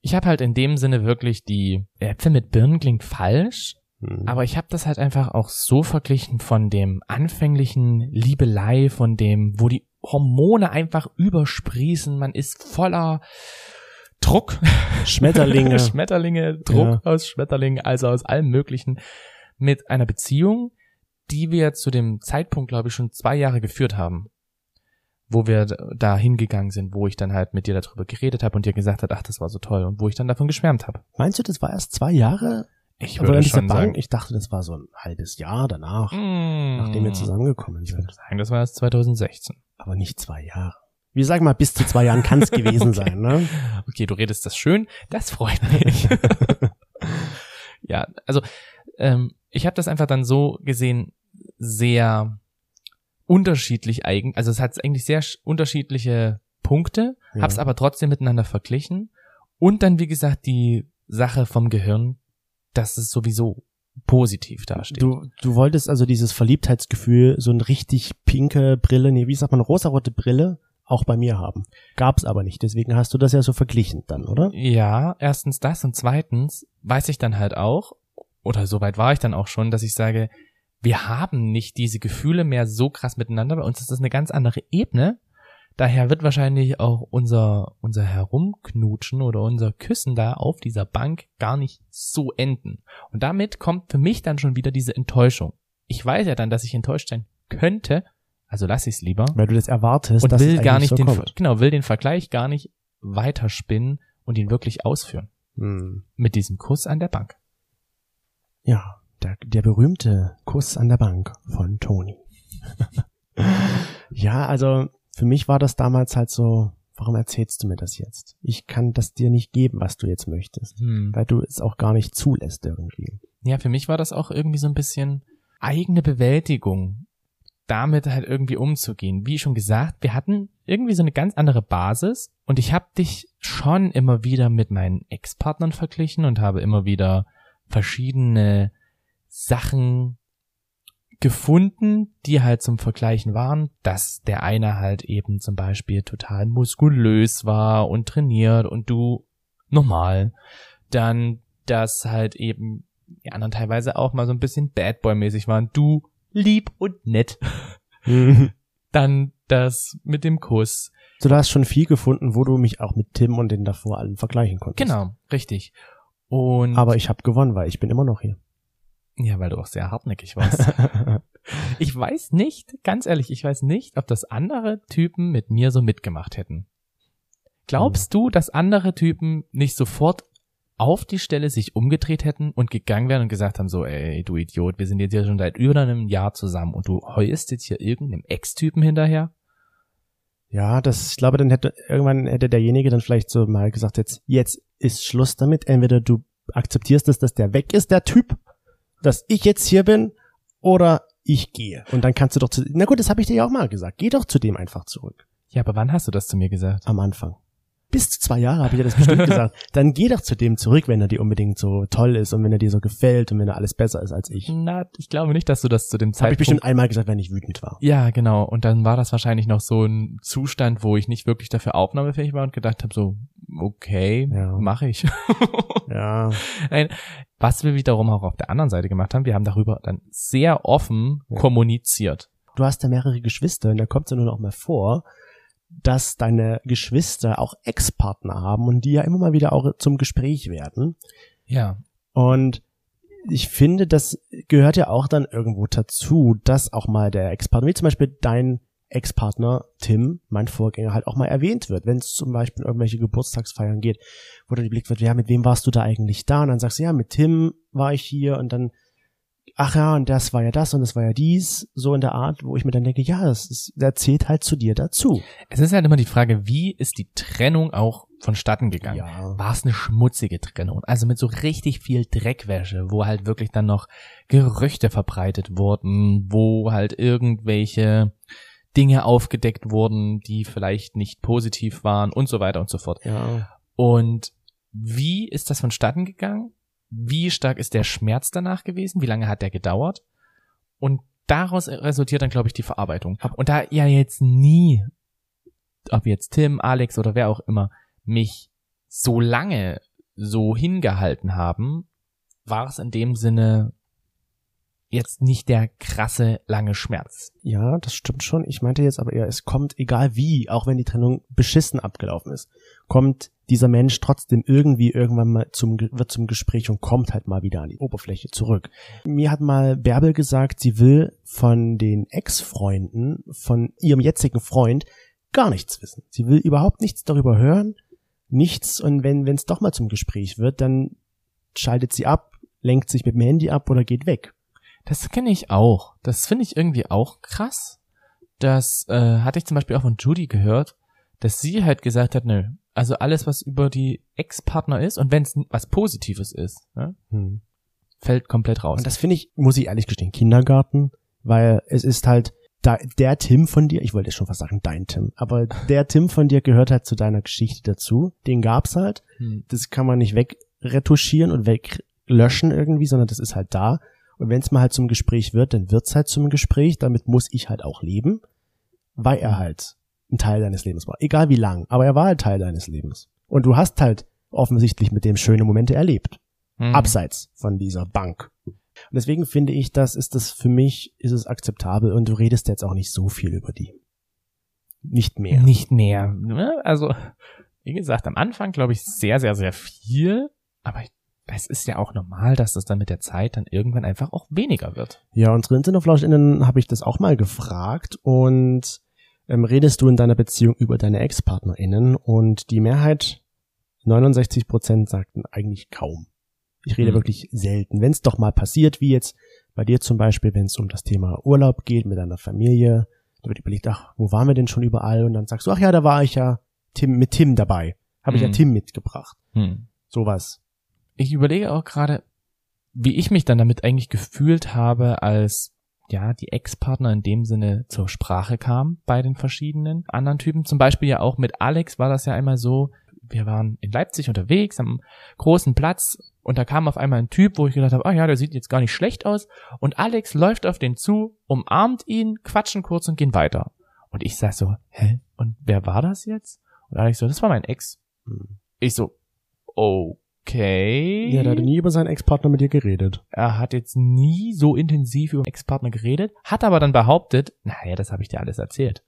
Ich habe halt in dem Sinne wirklich die Äpfel mit Birnen klingt falsch. Aber ich habe das halt einfach auch so verglichen von dem anfänglichen Liebelei, von dem, wo die Hormone einfach übersprießen, man ist voller Druck. Schmetterlinge. (laughs) Schmetterlinge, Druck aus Schmetterlingen, also aus allem Möglichen, mit einer Beziehung, die wir zu dem Zeitpunkt, glaube ich, schon zwei Jahre geführt haben. Wo wir da hingegangen sind, wo ich dann halt mit dir darüber geredet habe und dir gesagt hat, ach, das war so toll und wo ich dann davon geschwärmt habe. Meinst du, das war erst zwei Jahre? Ich würde dieser schon Bank, sagen, ich dachte, das war so ein halbes Jahr danach, mm, nachdem wir zusammengekommen Ich sind. würde sagen, das war erst 2016. Aber nicht zwei Jahre. Wir sagen mal, bis zu zwei Jahren kann es (laughs) gewesen Okay. sein, ne? Okay, du redest das schön, das freut mich. (laughs) ja, also ähm, ich habe das einfach dann so gesehen, sehr unterschiedlich eigen, also es hat eigentlich sehr sch- unterschiedliche Punkte, Ja. hab's aber trotzdem miteinander verglichen und dann wie gesagt die Sache vom Gehirn, dass es sowieso positiv dasteht. Du, du wolltest also dieses Verliebtheitsgefühl, so ein richtig pinke Brille, nee, wie sagt man, rosarote Brille, auch bei mir haben. Gab's aber nicht, deswegen hast du das ja so verglichen dann, oder? Ja, erstens das und zweitens weiß ich dann halt auch, oder soweit war ich dann auch schon, dass ich sage, wir haben nicht diese Gefühle mehr so krass miteinander, bei uns ist das eine ganz andere Ebene. Daher wird wahrscheinlich auch unser, unser Herumknutschen oder unser Küssen da auf dieser Bank gar nicht so enden. Und damit kommt für mich dann schon wieder diese Enttäuschung. Ich weiß ja dann, dass ich enttäuscht sein könnte, also lass ich es lieber Weil du das erwartest, und will gar nicht so den, kommt. genau, will den Vergleich gar nicht weiterspinnen und ihn wirklich ausführen. Hm. Mit diesem Kuss an der Bank. Ja, der, der berühmte Kuss an der Bank von Toni. (laughs) Ja, also für mich war das damals halt so, warum erzählst du mir das jetzt? Ich kann das dir nicht geben, was du jetzt möchtest, Hm. weil du es auch gar nicht zulässt irgendwie. Ja, für mich war das auch irgendwie so ein bisschen eigene Bewältigung, damit halt irgendwie umzugehen. Wie schon gesagt, wir hatten irgendwie so eine ganz andere Basis und ich habe dich schon immer wieder mit meinen Ex-Partnern verglichen und habe immer wieder verschiedene Sachen gefunden, die halt zum Vergleichen waren, dass der eine halt eben zum Beispiel total muskulös war und trainiert und du normal. Dann, dass halt eben die anderen teilweise auch mal so ein bisschen Bad Boy-mäßig waren. Du lieb und nett. (laughs) Dann das mit dem Kuss. So, du hast schon viel gefunden, wo du mich auch mit Tim und den davor allen vergleichen konntest. Genau, richtig. Und Aber ich habe gewonnen, weil ich bin immer noch hier. Ja, weil du auch sehr hartnäckig warst. (laughs) ich weiß nicht, ganz ehrlich, ich weiß nicht, ob das andere Typen mit mir so mitgemacht hätten. Glaubst du, dass andere Typen nicht sofort auf die Stelle sich umgedreht hätten und gegangen wären und gesagt haben so, ey, du Idiot, wir sind jetzt hier schon seit über einem Jahr zusammen und du heulst jetzt hier irgendeinem Ex-Typen hinterher? Ja, das, ich glaube, dann hätte, irgendwann hätte derjenige dann vielleicht so mal gesagt, jetzt, jetzt ist Schluss damit. Entweder du akzeptierst es, dass der weg ist, der Typ, dass ich jetzt hier bin, oder ich gehe. Und dann kannst du doch zu, na gut, das habe ich dir ja auch mal gesagt. Geh doch zu dem einfach zurück. Ja, aber wann hast du das zu mir gesagt? Am Anfang. Bis zu zwei Jahre habe ich dir das bestimmt (laughs) gesagt. Dann geh doch zu dem zurück, wenn er dir unbedingt so toll ist und wenn er dir so gefällt und wenn er alles besser ist als ich. Na, ich glaube nicht, dass du das zu dem Habe ich Zeitpunkt bestimmt einmal gesagt, wenn ich wütend war. Ja, genau. Und dann war das wahrscheinlich noch so ein Zustand, wo ich nicht wirklich dafür aufnahmefähig war und gedacht habe, so, okay, Ja. mache ich. Ja. (laughs) Nein, was wir wiederum auch auf der anderen Seite gemacht haben, wir haben darüber dann sehr offen Ja. kommuniziert. du hast ja mehrere Geschwister und da kommt es ja nur noch mal vor, dass deine Geschwister auch Ex-Partner haben und die ja immer mal wieder auch zum Gespräch werden. Ja. Und ich finde, das gehört ja auch dann irgendwo dazu, dass auch mal der Ex-Partner, wie zum Beispiel dein Ex-Partner Tim, mein Vorgänger, halt auch mal erwähnt wird, wenn es zum Beispiel irgendwelche Geburtstagsfeiern geht, wo dann geblickt wird, ja, mit wem warst du da eigentlich da? Und dann sagst du, ja, mit Tim war ich hier und dann, ach ja, und das war ja das und das war ja dies, so in der Art, wo ich mir dann denke, ja, das, ist, das zählt halt zu dir dazu. Es ist halt immer die Frage, wie ist die Trennung auch vonstatten gegangen? Ja. War es eine schmutzige Trennung? Also mit so richtig viel Dreckwäsche, wo halt wirklich dann noch Gerüchte verbreitet wurden, wo halt irgendwelche Dinge aufgedeckt wurden, die vielleicht nicht positiv waren und so weiter und so fort. Ja. Und wie ist das vonstatten gegangen? Wie stark ist der Schmerz danach gewesen? Wie lange hat der gedauert? Und daraus resultiert dann, glaube ich, die Verarbeitung. Und da ja jetzt nie, ob jetzt Tim, Alex oder wer auch immer, mich so lange so hingehalten haben, war es in dem Sinne jetzt nicht der krasse lange Schmerz. Ja, das stimmt schon. Ich meinte jetzt aber eher, es kommt, egal wie, auch wenn die Trennung beschissen abgelaufen ist, kommt dieser Mensch trotzdem irgendwie irgendwann mal zum, wird zum Gespräch und kommt halt mal wieder an die Oberfläche zurück. Mir hat mal Bärbel gesagt, sie will von den Ex-Freunden, von ihrem jetzigen Freund gar nichts wissen. Sie will überhaupt nichts darüber hören, nichts und wenn es doch mal zum Gespräch wird, dann schaltet sie ab, lenkt sich mit dem Handy ab oder geht weg. Das kenne ich auch. Das finde ich irgendwie auch krass. Das äh, hatte ich zum Beispiel auch von Judy gehört, dass sie halt gesagt hat, nö, also alles, was über die Ex-Partner ist und wenn es was Positives ist, ne, Hm. fällt komplett raus. Und das finde ich, muss ich ehrlich gestehen, Kindergarten, weil es ist halt, da, der Tim von dir, ich wollte schon fast sagen dein Tim, aber (laughs) der Tim von dir gehört halt zu deiner Geschichte dazu. Den gab's halt. Hm. Das kann man nicht wegretuschieren und weglöschen irgendwie, sondern das ist halt da. Und wenn es mal halt zum Gespräch wird, dann wird's halt zum Gespräch. Damit muss ich halt auch leben, weil er halt ein Teil deines Lebens war. Egal wie lang, aber er war halt Teil deines Lebens. Und du hast halt offensichtlich mit dem schöne Momente erlebt Hm. abseits von dieser Bank. Und deswegen finde ich, das ist das für mich, ist es akzeptabel und du redest jetzt auch nicht so viel über die. Nicht mehr. Nicht mehr. Ne? Also, wie gesagt, am Anfang glaube ich sehr, sehr, sehr viel, aber es ist ja auch normal, dass das dann mit der Zeit dann irgendwann einfach auch weniger wird. Ja, unsere InterneFlauschInnen habe ich das auch mal gefragt und ähm, redest du in deiner Beziehung über deine Ex-PartnerInnen und die Mehrheit, 69 Prozent, sagten eigentlich kaum. Ich rede Hm. wirklich selten. Wenn es doch mal passiert, wie jetzt bei dir zum Beispiel, wenn es um das Thema Urlaub geht mit deiner Familie, Da wird überlegt, ach, wo waren wir denn schon überall? Und dann sagst du, ach ja, da war ich ja Tim, mit Tim dabei. Habe ich ja Mhm. Tim mitgebracht. Hm. Sowas. Ich überlege auch gerade, wie ich mich dann damit eigentlich gefühlt habe, als ja die Ex-Partner in dem Sinne zur Sprache kam bei den verschiedenen anderen Typen. Zum Beispiel ja auch mit Alex war das ja einmal so, wir waren in Leipzig unterwegs am großen Platz und da kam auf einmal ein Typ, wo ich gedacht habe, ah ja, der sieht jetzt gar nicht schlecht aus. Und Alex läuft auf den zu, umarmt ihn, quatschen kurz und gehen weiter. Und ich sag so, hä? Und wer war das jetzt? Und Alex so, das war mein Ex. Hm. Ich so, okay. Ja, der hat nie über seinen Ex-Partner mit dir geredet. Er hat jetzt nie so intensiv über den Ex-Partner geredet, hat aber dann behauptet, naja, das habe ich dir alles erzählt.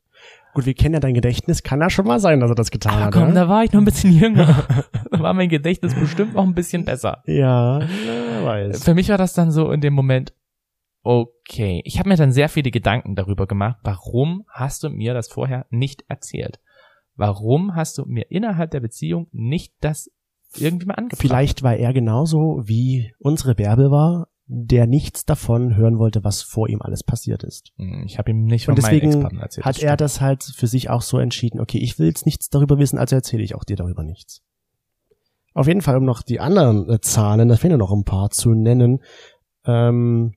Gut, wir kennen ja dein Gedächtnis. Kann ja schon mal sein, dass er das getan Ah, hat. komm, ja? da war ich noch ein bisschen (laughs) jünger. da war mein Gedächtnis bestimmt noch ein bisschen besser. Ja, wer weiß. Für mich war das dann so in dem Moment, okay. Ich habe mir dann sehr viele Gedanken darüber gemacht, warum hast du mir das vorher nicht erzählt? Warum hast du mir innerhalb der Beziehung nicht das irgendwie mal angebracht? Vielleicht war er genauso wie unsere Bärbel war, der nichts davon hören wollte, was vor ihm alles passiert ist. Hm, Ich habe ihm nicht von Und meinem deswegen Ex-Partner erzählt. Hat er das halt für sich auch so entschieden, okay, ich will jetzt nichts darüber wissen, also erzähle ich auch dir darüber nichts. Auf jeden Fall, um noch die anderen äh, Zahlen, da fehlen noch ein paar zu nennen, ähm,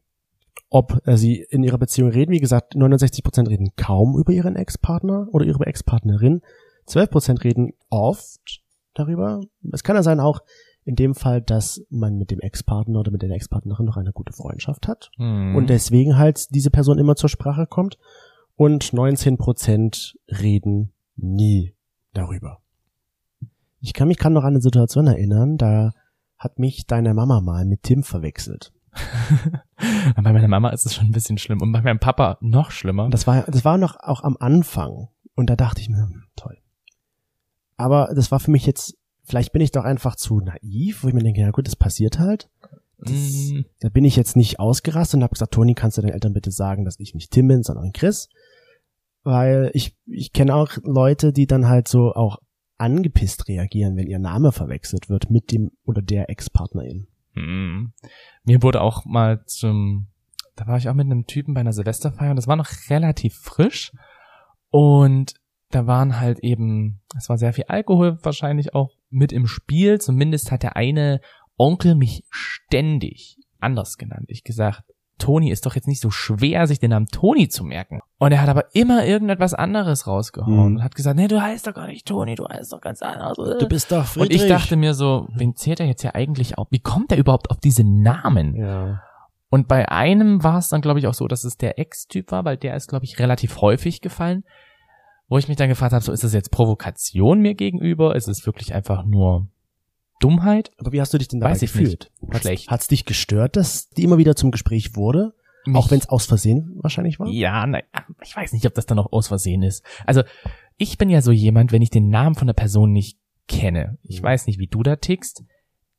ob äh, sie in ihrer Beziehung reden. Wie gesagt, 69% reden kaum über ihren Ex-Partner oder ihre Ex-Partnerin. 12% reden oft darüber. Es kann ja sein auch in dem Fall, dass man mit dem Ex-Partner oder mit der Ex-Partnerin noch eine gute Freundschaft hat Hm. und deswegen halt diese Person immer zur Sprache kommt. Und 19% reden nie darüber. Ich kann mich gerade noch an eine Situation erinnern, da hat mich deine Mama mal mit Tim verwechselt. (laughs) bei meiner Mama ist es schon ein bisschen schlimm und bei meinem Papa noch schlimmer. Das war, das war noch auch am Anfang. Und da dachte ich mir, hm, toll. Aber das war für mich jetzt, vielleicht bin ich doch einfach zu naiv, wo ich mir denke, ja gut, das passiert halt. Das, Mm, da bin ich jetzt nicht ausgerastet und habe gesagt, Toni, kannst du deinen Eltern bitte sagen, dass ich nicht Tim bin, sondern Chris? Weil ich, ich kenne auch Leute, die dann halt so auch angepisst reagieren, wenn ihr Name verwechselt wird mit dem oder der Ex-Partnerin. mm. Mir wurde auch mal zum, da war ich auch mit einem Typen bei einer Silvesterfeier und das war noch relativ frisch und da waren halt eben, es war sehr viel Alkohol wahrscheinlich auch mit im Spiel. Zumindest hat der eine Onkel mich ständig anders genannt. Ich gesagt, Toni ist doch jetzt nicht so schwer, sich den Namen Toni zu merken. Und er hat aber immer irgendetwas anderes rausgehauen Mhm. und hat gesagt, nee, du heißt doch gar nicht Toni, du heißt doch ganz anders. bist doch und ich dachte mir so, wen zählt er jetzt ja eigentlich auf? Wie kommt er überhaupt auf diese Namen? ja. Und bei einem war es dann, glaube ich, auch so, dass es der Ex-Typ war, weil der ist, glaube ich, relativ häufig gefallen. Wo ich mich dann gefragt habe, so ist das jetzt Provokation mir gegenüber? Ist es wirklich einfach nur Dummheit? Aber wie hast du dich denn dabei Weiß gefühlt? nicht. Hat's, Schlecht. Hat's dich gestört, dass die immer wieder zum Gespräch wurde? Auch Mich- wenn es aus Versehen wahrscheinlich war? Ja, nein, ich weiß nicht, ob das dann auch aus Versehen ist. Also, ich bin ja so jemand, wenn ich den Namen von der Person nicht kenne, ich Mhm. weiß nicht, wie du da tickst,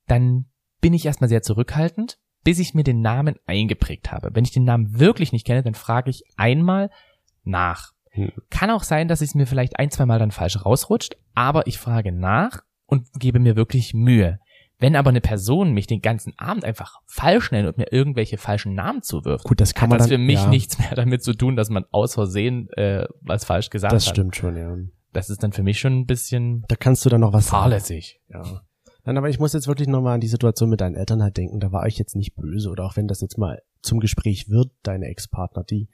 dann bin ich erstmal sehr zurückhaltend, bis ich mir den Namen eingeprägt habe. Wenn ich den Namen wirklich nicht kenne, dann frage ich einmal nach. Hm. Kann auch sein, dass es mir vielleicht ein, zwei Mal dann falsch rausrutscht, aber ich frage nach und gebe mir wirklich Mühe. Wenn aber eine Person mich den ganzen Abend einfach falsch nennt und mir irgendwelche falschen Namen zuwirft, Gut, das kann hat man das dann, für mich ja, nichts mehr damit zu tun, dass man aus Versehen äh, was falsch gesagt Das hat. stimmt schon, ja. Das ist dann für mich schon ein bisschen Da kannst du dann noch was sagen. fahrlässig. Ja. Nein, aber ich muss jetzt wirklich nochmal an die Situation mit deinen Eltern halt denken. Da war ich jetzt nicht böse. Oder auch wenn das jetzt mal zum Gespräch wird, deine Ex-Partner, die.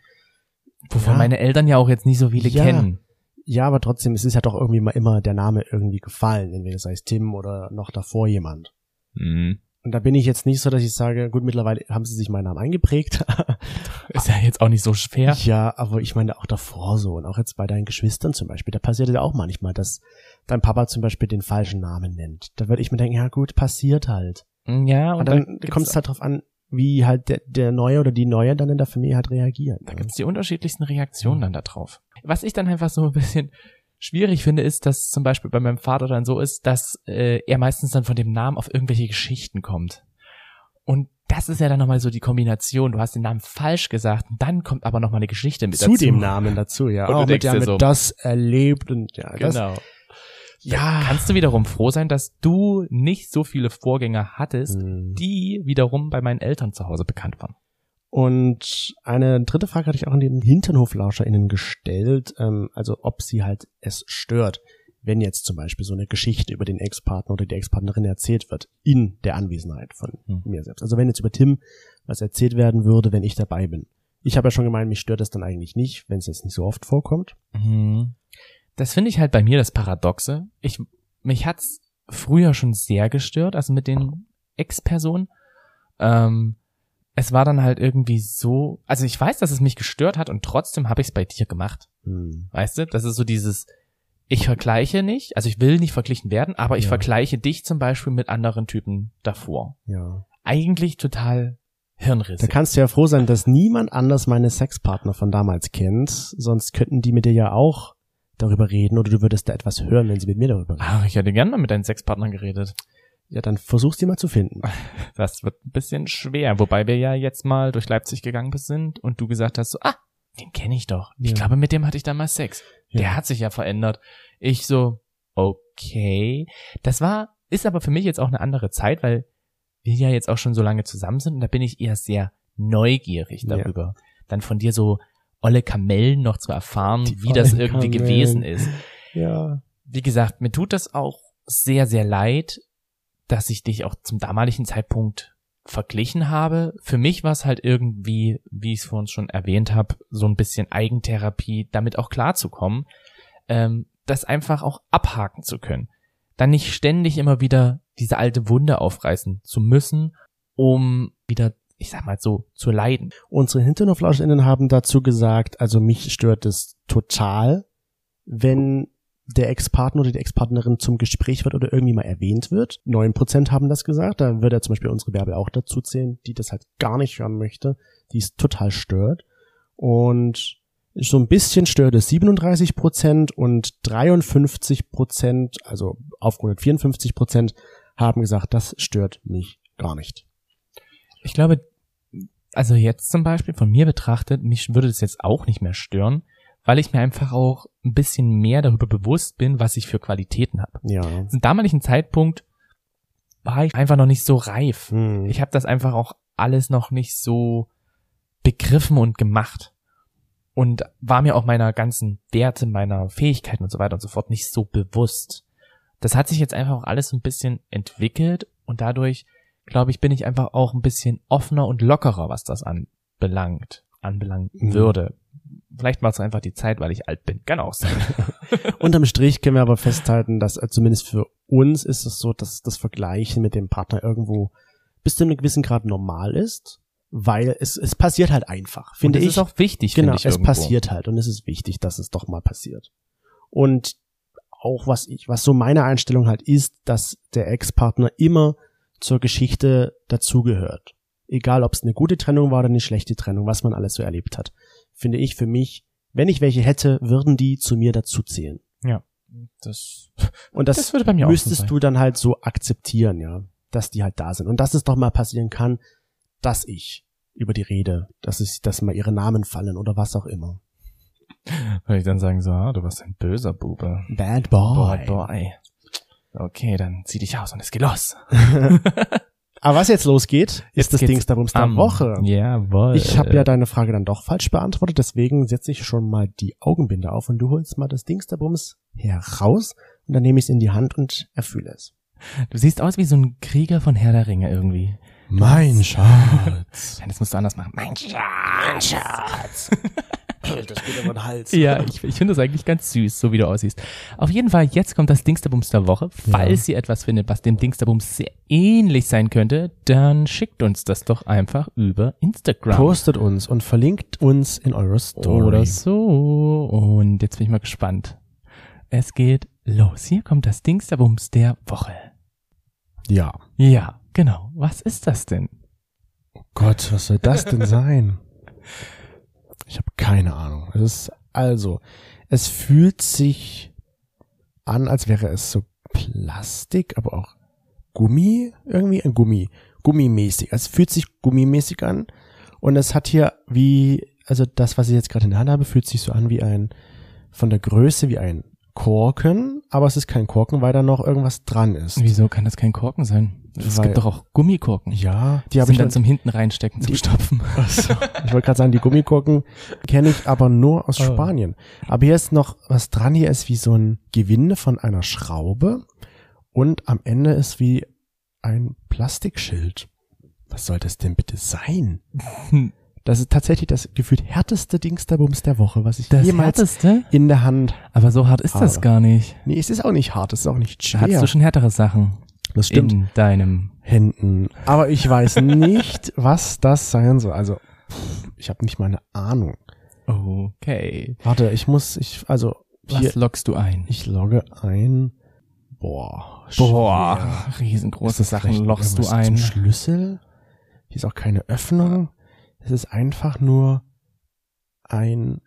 Wovon Ja. meine Eltern ja auch jetzt nicht so viele Ja. kennen. Ja, aber trotzdem, es ist ja doch irgendwie mal immer der Name irgendwie gefallen. Entweder sei es Tim oder noch davor jemand. Mhm. Und da bin ich jetzt nicht so, dass ich sage, gut, mittlerweile haben sie sich meinen Namen eingeprägt. (laughs) Ist ja jetzt auch nicht so schwer. ja, aber ich meine auch davor so. Und auch jetzt bei deinen Geschwistern zum Beispiel. Da passiert ja auch manchmal, dass dein Papa zum Beispiel den falschen Namen nennt. Da würde ich mir denken, ja gut, passiert halt. Ja, und Und dann da kommt es halt drauf an, wie halt der, der Neue oder die Neue dann in der Familie halt reagieren. Da gibt's die unterschiedlichsten Reaktionen dann da drauf. Was ich dann einfach so ein bisschen schwierig finde, ist, dass zum Beispiel bei meinem Vater dann so ist, dass äh, er meistens dann von dem Namen auf irgendwelche Geschichten kommt. Und das ist ja dann nochmal so die Kombination. Du hast den Namen falsch gesagt, und dann kommt aber nochmal eine Geschichte mit zu dazu. dem Namen dazu, ja. Und du auch mit, ja, mit so- das erlebt und ja, das, Genau. Ja. Kannst du wiederum froh sein, dass du nicht so viele Vorgänger hattest, Hm. die wiederum bei meinen Eltern zu Hause bekannt waren. Und eine dritte Frage hatte ich auch an den HinternhoflauscherInnen gestellt, ähm, also ob sie halt es stört, wenn jetzt zum Beispiel so eine Geschichte über den Ex-Partner oder die Ex-Partnerin erzählt wird, in der Anwesenheit von Hm. mir selbst. Also wenn jetzt über Tim was erzählt werden würde, wenn ich dabei bin. Ich habe ja schon gemeint, mich stört das dann eigentlich nicht, wenn es jetzt nicht so oft vorkommt. Mhm. Das finde ich halt bei mir das Paradoxe. Ich, mich hat's früher schon sehr gestört, also mit den Ex-Personen. Ähm, es war dann halt irgendwie so, also ich weiß, dass es mich gestört hat und trotzdem habe ich es bei dir gemacht. Hm. Weißt du, das ist so dieses, ich vergleiche nicht, also ich will nicht verglichen werden, aber ich Ja. vergleiche dich zum Beispiel mit anderen Typen davor. Ja. Eigentlich total Da Hirnrisse. kannst du ja froh sein, dass niemand anders meine Sexpartner von damals kennt, sonst könnten die mit dir ja auch darüber reden oder du würdest da etwas hören, wenn sie mit mir darüber reden. Ah, ich hätte gerne mal mit deinen Sexpartnern geredet. Ja, dann versuch's die mal zu finden. (laughs) Das wird ein bisschen schwer, wobei wir ja jetzt mal durch Leipzig gegangen sind und du gesagt hast so, ah, den kenne ich doch. Ich Ja. glaube, mit dem hatte ich damals Sex. Ja. Der hat sich ja verändert. Ich so, okay. Das war, ist aber für mich jetzt auch eine andere Zeit, weil wir ja jetzt auch schon so lange zusammen sind und da bin ich eher sehr neugierig Ja. darüber. Dann von dir so olle Kamellen noch zu erfahren, Die wie das irgendwie Kamellen. gewesen ist Ja. wie gesagt, mir tut das auch sehr, sehr leid, dass ich dich auch zum damaligen Zeitpunkt verglichen habe. Für mich war es halt irgendwie, wie ich es vorhin schon erwähnt habe, so ein bisschen Eigentherapie, damit auch klarzukommen, ähm, das einfach auch abhaken zu können. Dann nicht ständig immer wieder diese alte Wunde aufreißen zu müssen, um wieder, ich sag mal so, zu leiden. Unsere HinternhoflauscherInnen haben dazu gesagt, also mich stört es total, wenn der Ex-Partner oder die Ex-Partnerin zum Gespräch wird oder irgendwie mal erwähnt wird. Neun Prozent haben das gesagt. Da würde ja zum Beispiel unsere Bärbel auch dazu zählen, die das halt gar nicht hören möchte. Die ist total stört. Und so ein bisschen stört es 37 Prozent und 53 Prozent, also aufgerundet 54 Prozent, haben gesagt, das stört mich gar nicht. Ich glaube, also jetzt zum Beispiel von mir betrachtet, mich würde das jetzt auch nicht mehr stören, weil ich mir einfach auch ein bisschen mehr darüber bewusst bin, was ich für Qualitäten habe. Ja. Zum damaligen Zeitpunkt war ich einfach noch nicht so reif. Hm. Ich habe das einfach auch alles noch nicht so begriffen und gemacht. Und war mir auch meiner ganzen Werte, meiner Fähigkeiten und so weiter und so fort nicht so bewusst. Das hat sich jetzt einfach auch alles so ein bisschen entwickelt und dadurch, glaube ich, bin ich einfach auch ein bisschen offener und lockerer, was das anbelangt, anbelangen Mhm. würde. Vielleicht war es einfach die Zeit, weil ich alt bin. Kann auch sein. Unterm Strich können wir aber festhalten, dass äh, zumindest für uns ist es so, dass das Vergleichen mit dem Partner irgendwo bis zu einem gewissen Grad normal ist, weil es, es passiert halt einfach, finde ich. ist auch wichtig, genau, finde ich. es irgendwo. passiert halt und es ist wichtig, dass es doch mal passiert. Und auch was ich, was so meine Einstellung halt ist, dass der Ex-Partner immer zur Geschichte dazugehört. Egal, ob es eine gute Trennung war oder eine schlechte Trennung, was man alles so erlebt hat. Finde ich für mich, wenn ich welche hätte, würden die zu mir dazu zählen. Das, (laughs) Und das, das würde bei mir auch so müsstest du dann halt so akzeptieren, ja, dass die halt da sind. Und dass es doch mal passieren kann, dass ich über die rede, dass es, dass mal ihre Namen fallen oder was auch immer. Würde ich dann sagen so, ah, du warst ein böser Bube. Bad Boy, boy. Okay, dann zieh dich aus und es geht los. (laughs) Aber was jetzt losgeht, Jetzt ist das Dings der Bums der Woche. Jawohl. Ich habe ja deine Frage dann doch falsch beantwortet, deswegen setze ich schon mal die Augenbinde auf und du holst mal das Dings der Bums heraus und dann nehme ich es in die Hand und erfülle es. Du siehst aus wie so ein Krieger von Herr der Ringe irgendwie. Mein Schatz. (laughs) Nein, das musst du anders machen. Mein Schatz. Schatz. (laughs) Das geht über den Hals. Ja, ich, ich finde das eigentlich ganz süß, so wie du aussiehst. Auf jeden Fall, jetzt kommt das Dingsterbums der Woche. Falls ihr etwas findet, was dem Dingsterbums sehr ähnlich sein könnte, dann schickt uns das doch einfach über Instagram. Postet uns und verlinkt uns in eurer Story. Oder so. Und jetzt bin ich mal gespannt. Es geht los. Hier kommt das Dingsterbums der Woche. Ja. Ja, genau. Was ist das denn? Gott, was soll das denn sein? (laughs) Ich habe keine Ahnung. Es ist also, es fühlt sich an, als wäre es so Plastik, aber auch Gummi, irgendwie ein Gummi, gummimäßig. Es fühlt sich gummimäßig an und es hat hier wie, also das, was ich jetzt gerade in der Hand habe, fühlt sich so an wie ein, von der Größe wie ein Korken, aber es ist kein Korken, weil da noch irgendwas dran ist. Wieso kann das kein Korken sein? Es Weil- gibt doch auch Gummikorken. Ja, die Die habe ich dann zum hinten reinstecken, zum Die- Stopfen. (laughs) Achso, ich wollte gerade sagen, die Gummikorken kenne ich aber nur aus Oh. Spanien. Aber hier ist noch was dran. Hier ist wie so ein Gewinde von einer Schraube und am Ende ist wie ein Plastikschild. Was soll das denn bitte sein? (laughs) Das ist tatsächlich das gefühlt härteste Dingsterbums der Woche, was ich Das jemals härteste? in der Hand. Aber so hart ist das Aber- gar nicht. Nee, es ist auch nicht hart, es ist auch nicht Da schwer. hattest du schon härtere Sachen das stimmt. in deinem. Händen. Aber ich weiß nicht, (laughs) was das sein soll. Also, pff, ich habe nicht mal eine Ahnung. Okay. Warte, ich muss, ich, also, hier, Was lockst du ein? ich logge ein. Boah. Boah, schwer. riesengroße das Sachen vielleicht lochst du ein. Schlüssel? Hier ist auch keine Öffnung. Es ist einfach nur ein,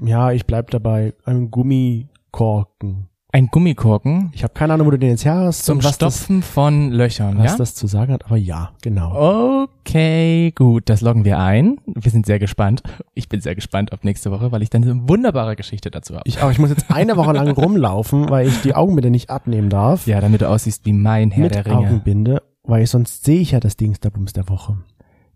ja, ich bleib dabei, ein Gummikorken. Ein Gummikorken Ich habe keine Ahnung, wo du den jetzt her hast zum was das, Stopfen von Löchern, was ja? das zu sagen hat, aber ja, genau. Okay, gut, das loggen wir ein. Wir sind sehr gespannt. Ich bin sehr gespannt auf nächste Woche, weil ich dann eine wunderbare Geschichte dazu habe. Ich, aber ich muss jetzt eine Woche lang (laughs) rumlaufen, weil ich die Augenbinde nicht abnehmen darf. Ja, damit du aussiehst wie mein Herr mit der Ringe. Augenbinde, weil sonst sehe ich ja das Dings der Bums der Woche.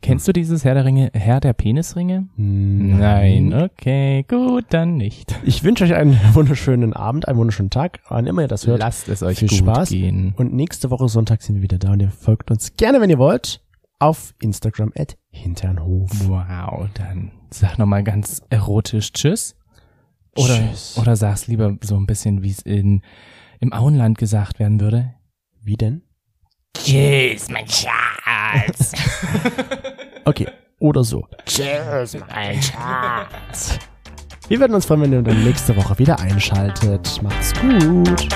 Kennst du dieses Herr der Ringe, Herr der Penisringe? Nein, okay, gut, dann nicht. Ich wünsche euch einen (laughs) wunderschönen Abend, einen wunderschönen Tag, wann immer ihr das hört. Lasst es euch Viel gut Spaß. gehen. Und nächste Woche Sonntag sind wir wieder da und ihr folgt uns gerne, wenn ihr wollt, auf Instagram at Hinternhof. Wow, dann sag nochmal ganz erotisch Tschüss. Oder, Tschüss. oder sag's lieber so ein bisschen, wie es in, im Auenland gesagt werden würde. Wie denn? Tschüss, mein Schatz. (laughs) Okay, oder so. Tschüss, mein Schatz. Wir werden uns freuen, wenn ihr dann nächste Woche wieder einschaltet. Macht's gut.